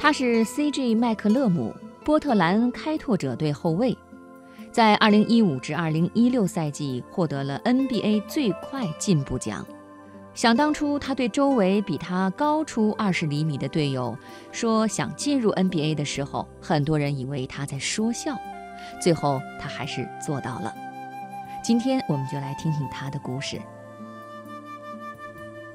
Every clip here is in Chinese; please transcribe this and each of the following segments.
他是 CJ 麦克勒姆，波特兰开拓者队后卫，在2015至2016赛季获得了 NBA 最快进步奖。想当初，他对周围比他高出二十厘米的队友说想进入 NBA 的时候，很多人以为他在说笑。最后，他还是做到了。今天，我们就来听听他的故事。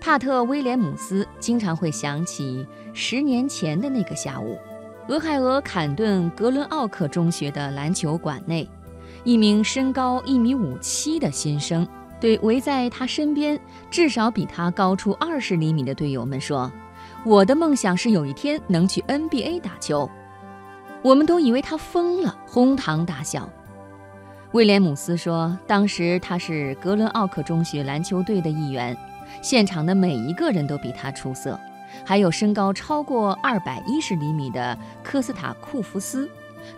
帕特·威廉姆斯经常会想起十年前的那个下午，俄亥俄坎顿格伦奥克中学的篮球馆内，一名身高一米五七的新生。对围在他身边至少比他高出二十厘米的队友们说：“我的梦想是有一天能去 NBA 打球。”我们都以为他疯了，哄堂大笑。威廉姆斯说：“当时他是格伦奥克中学篮球队的一员，现场的每一个人都比他出色，还有身高超过二百一十厘米的科斯塔库夫斯。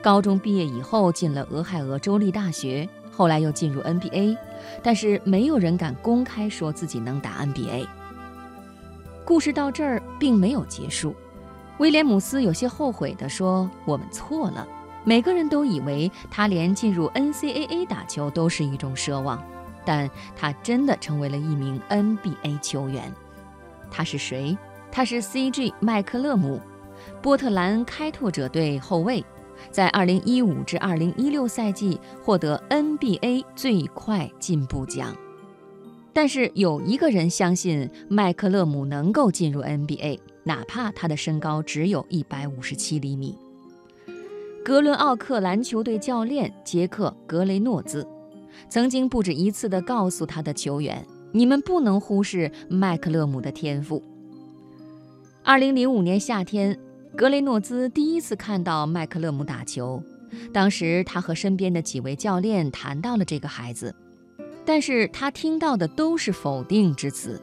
高中毕业以后进了俄亥俄州立大学。”后来又进入 NBA，但是没有人敢公开说自己能打 NBA。故事到这儿并没有结束，威廉姆斯有些后悔地说：“我们错了，每个人都以为他连进入 NCAA 打球都是一种奢望，但他真的成为了一名 NBA 球员。他是谁？他是 CJ 麦克勒姆，波特兰开拓者队后卫。”在2015至2016赛季获得 NBA 最快进步奖，但是有一个人相信麦克勒姆能够进入 NBA，哪怕他的身高只有一百五十七厘米。格伦奥克篮球队教练杰克·格雷诺兹曾经不止一次地告诉他的球员：“你们不能忽视麦克勒姆的天赋。”2005 年夏天。格雷诺兹第一次看到麦克勒姆打球，当时他和身边的几位教练谈到了这个孩子，但是他听到的都是否定之词。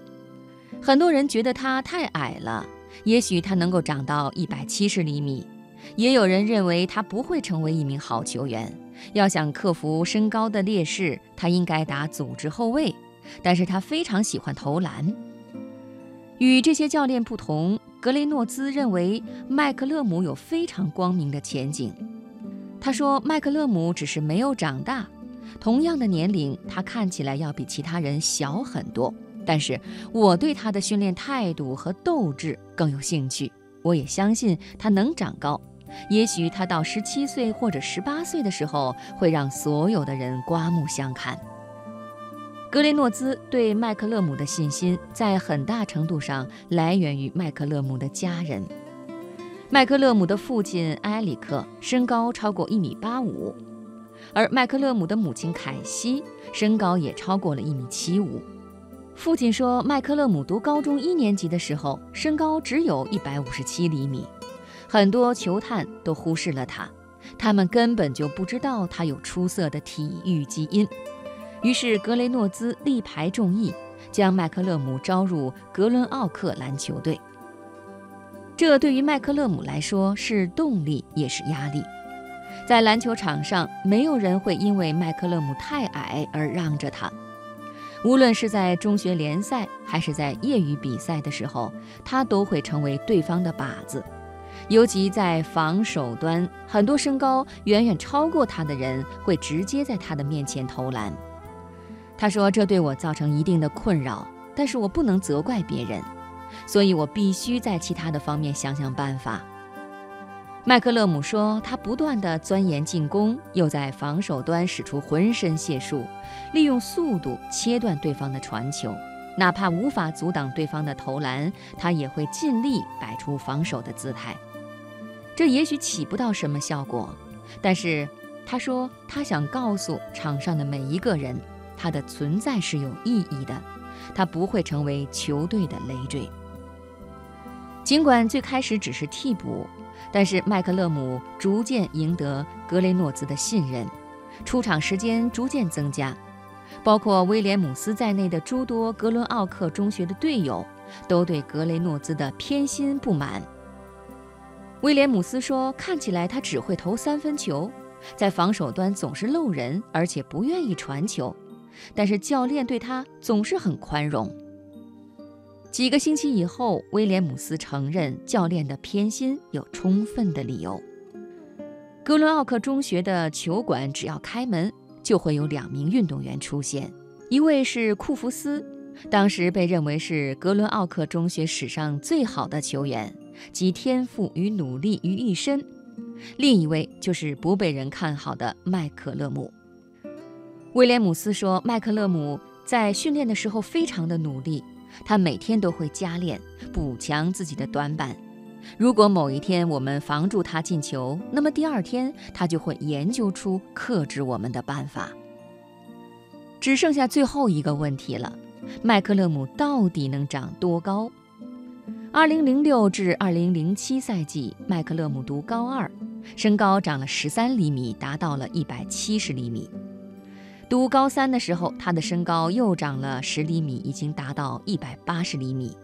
很多人觉得他太矮了，也许他能够长到一百七十厘米；也有人认为他不会成为一名好球员，要想克服身高的劣势，他应该打组织后卫。但是他非常喜欢投篮。与这些教练不同。格雷诺兹认为麦克勒姆有非常光明的前景。他说：“麦克勒姆只是没有长大，同样的年龄，他看起来要比其他人小很多。但是我对他的训练态度和斗志更有兴趣。我也相信他能长高。也许他到十七岁或者十八岁的时候，会让所有的人刮目相看。”格雷诺兹对麦克勒姆的信心，在很大程度上来源于麦克勒姆的家人。麦克勒姆的父亲埃里克身高超过一米八五，而麦克勒姆的母亲凯西身高也超过了一米七五。父亲说，麦克勒姆读高中一年级的时候，身高只有一百五十七厘米，很多球探都忽视了他，他们根本就不知道他有出色的体育基因。于是格雷诺兹力排众议，将麦克勒姆招入格伦奥克篮球队。这对于麦克勒姆来说是动力，也是压力。在篮球场上，没有人会因为麦克勒姆太矮而让着他。无论是在中学联赛还是在业余比赛的时候，他都会成为对方的靶子。尤其在防守端，很多身高远远超过他的人会直接在他的面前投篮。他说：“这对我造成一定的困扰，但是我不能责怪别人，所以我必须在其他的方面想想办法。”麦克勒姆说：“他不断地钻研进攻，又在防守端使出浑身解数，利用速度切断对方的传球，哪怕无法阻挡对方的投篮，他也会尽力摆出防守的姿态。这也许起不到什么效果，但是他说他想告诉场上的每一个人。”他的存在是有意义的，他不会成为球队的累赘。尽管最开始只是替补，但是麦克勒姆逐渐赢得格雷诺兹的信任，出场时间逐渐增加。包括威廉姆斯在内的诸多格伦奥克中学的队友都对格雷诺兹的偏心不满。威廉姆斯说：“看起来他只会投三分球，在防守端总是漏人，而且不愿意传球。”但是教练对他总是很宽容。几个星期以后，威廉姆斯承认教练的偏心有充分的理由。格伦奥克中学的球馆只要开门，就会有两名运动员出现，一位是库弗斯，当时被认为是格伦奥克中学史上最好的球员，集天赋与努力于一身；另一位就是不被人看好的麦克勒姆。威廉姆斯说，麦克勒姆在训练的时候非常的努力。他每天都会加练，补强自己的短板。如果某一天我们防住他进球，那么第二天他就会研究出克制我们的办法。只剩下最后一个问题了：麦克勒姆到底能长多高？2006至2007赛季，麦克勒姆读高二，身高长了13厘米，达到了170厘米。读高三的时候，他的身高又长了十厘米，已经达到一百八十厘米。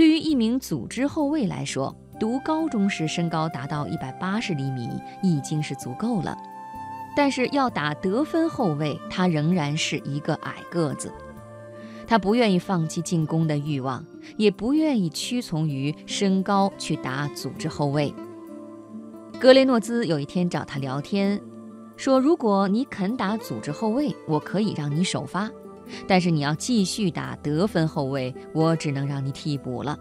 对于一名组织后卫来说，读高中时身高达到一百八十厘米已经是足够了。但是要打得分后卫，他仍然是一个矮个子。他不愿意放弃进攻的欲望，也不愿意屈从于身高去打组织后卫。格雷诺兹有一天找他聊天。说：“如果你肯打组织后卫，我可以让你首发；但是你要继续打得分后卫，我只能让你替补了。”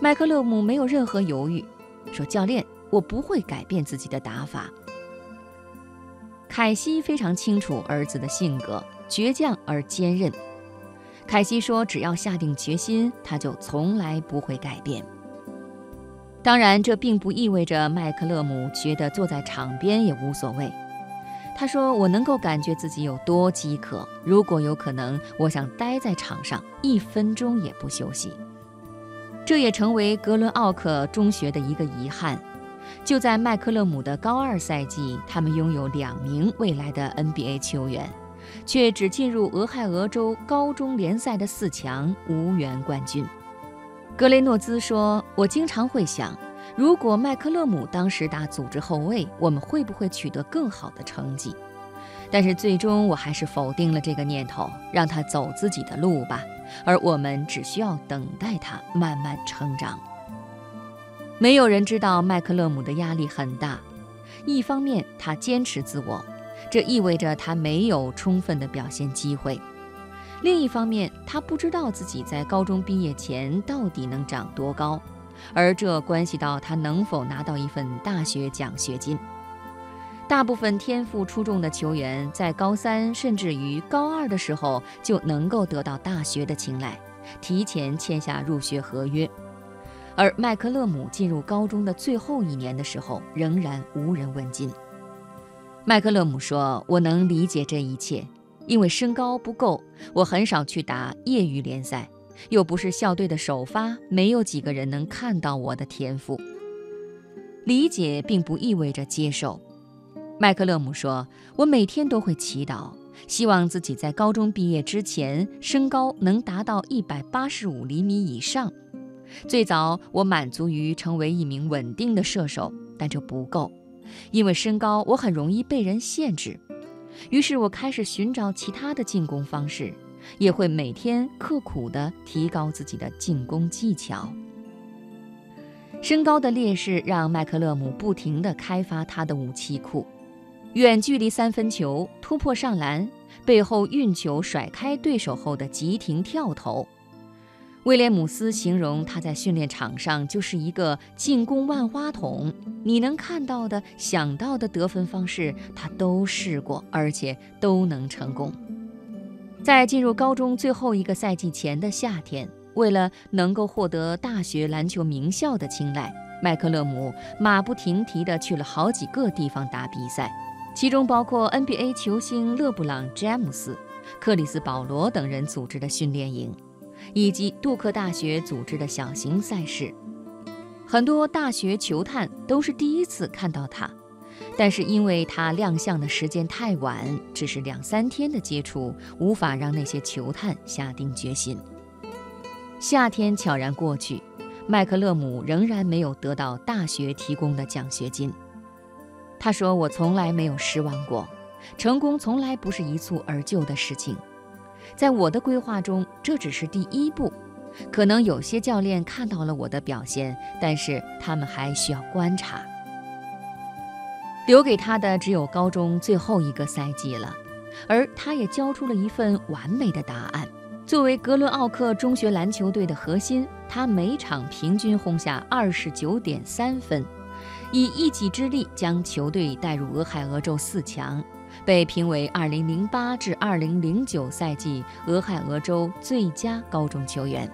麦克勒姆没有任何犹豫，说：“教练，我不会改变自己的打法。”凯西非常清楚儿子的性格，倔强而坚韧。凯西说：“只要下定决心，他就从来不会改变。”当然，这并不意味着麦克勒姆觉得坐在场边也无所谓。他说：“我能够感觉自己有多饥渴，如果有可能，我想待在场上一分钟也不休息。”这也成为格伦奥克中学的一个遗憾。就在麦克勒姆的高二赛季，他们拥有两名未来的 NBA 球员，却只进入俄亥俄州高中联赛的四强，无缘冠军。格雷诺兹说：“我经常会想，如果麦克勒姆当时打组织后卫，我们会不会取得更好的成绩？但是最终我还是否定了这个念头，让他走自己的路吧。而我们只需要等待他慢慢成长。没有人知道麦克勒姆的压力很大，一方面他坚持自我，这意味着他没有充分的表现机会。”另一方面，他不知道自己在高中毕业前到底能长多高，而这关系到他能否拿到一份大学奖学金。大部分天赋出众的球员在高三甚至于高二的时候就能够得到大学的青睐，提前签下入学合约。而麦克勒姆进入高中的最后一年的时候，仍然无人问津。麦克勒姆说：“我能理解这一切。”因为身高不够，我很少去打业余联赛，又不是校队的首发，没有几个人能看到我的天赋。理解并不意味着接受。麦克勒姆说：“我每天都会祈祷，希望自己在高中毕业之前身高能达到一百八十五厘米以上。最早我满足于成为一名稳定的射手，但这不够，因为身高我很容易被人限制。”于是我开始寻找其他的进攻方式，也会每天刻苦地提高自己的进攻技巧。身高的劣势让麦克勒姆不停地开发他的武器库：远距离三分球、突破上篮、背后运球甩开对手后的急停跳投。威廉姆斯形容他在训练场上就是一个进攻万花筒，你能看到的、想到的得分方式，他都试过，而且都能成功。在进入高中最后一个赛季前的夏天，为了能够获得大学篮球名校的青睐，麦克勒姆马不停蹄地去了好几个地方打比赛，其中包括 NBA 球星勒布朗·詹姆斯、克里斯·保罗等人组织的训练营。以及杜克大学组织的小型赛事，很多大学球探都是第一次看到他，但是因为他亮相的时间太晚，只是两三天的接触，无法让那些球探下定决心。夏天悄然过去，麦克勒姆仍然没有得到大学提供的奖学金。他说：“我从来没有失望过，成功从来不是一蹴而就的事情。”在我的规划中，这只是第一步。可能有些教练看到了我的表现，但是他们还需要观察。留给他的只有高中最后一个赛季了，而他也交出了一份完美的答案。作为格伦奥克中学篮球队的核心，他每场平均轰下二十九点三分，以一己之力将球队带入俄亥俄州四强，被评为二零零八至二零零九赛季俄亥俄州最佳高中球员。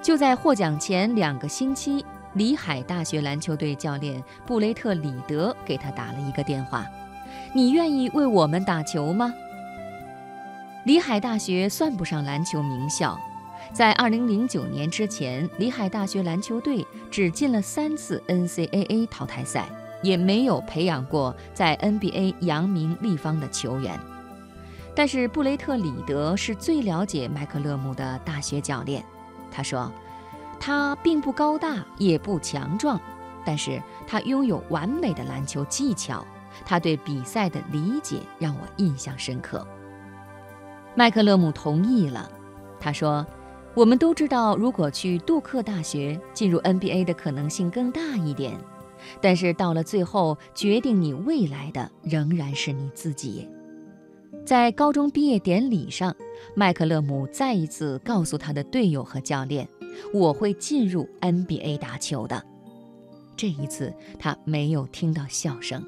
就在获奖前两个星期。里海大学篮球队教练布雷特·里德给他打了一个电话：“你愿意为我们打球吗？”里海大学算不上篮球名校，在2009年之前，里海大学篮球队只进了三次 NCAA 淘汰赛，也没有培养过在 NBA 扬名立方的球员。但是布雷特·里德是最了解麦克勒姆的大学教练，他说。他并不高大，也不强壮，但是他拥有完美的篮球技巧。他对比赛的理解让我印象深刻。麦克勒姆同意了，他说：“我们都知道，如果去杜克大学，进入 NBA 的可能性更大一点。但是到了最后，决定你未来的仍然是你自己。”在高中毕业典礼上，麦克勒姆再一次告诉他的队友和教练。我会进入 NBA 打球的。这一次，他没有听到笑声。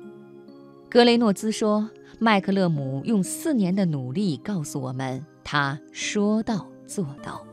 格雷诺兹说：“麦克勒姆用四年的努力告诉我们，他说到做到。”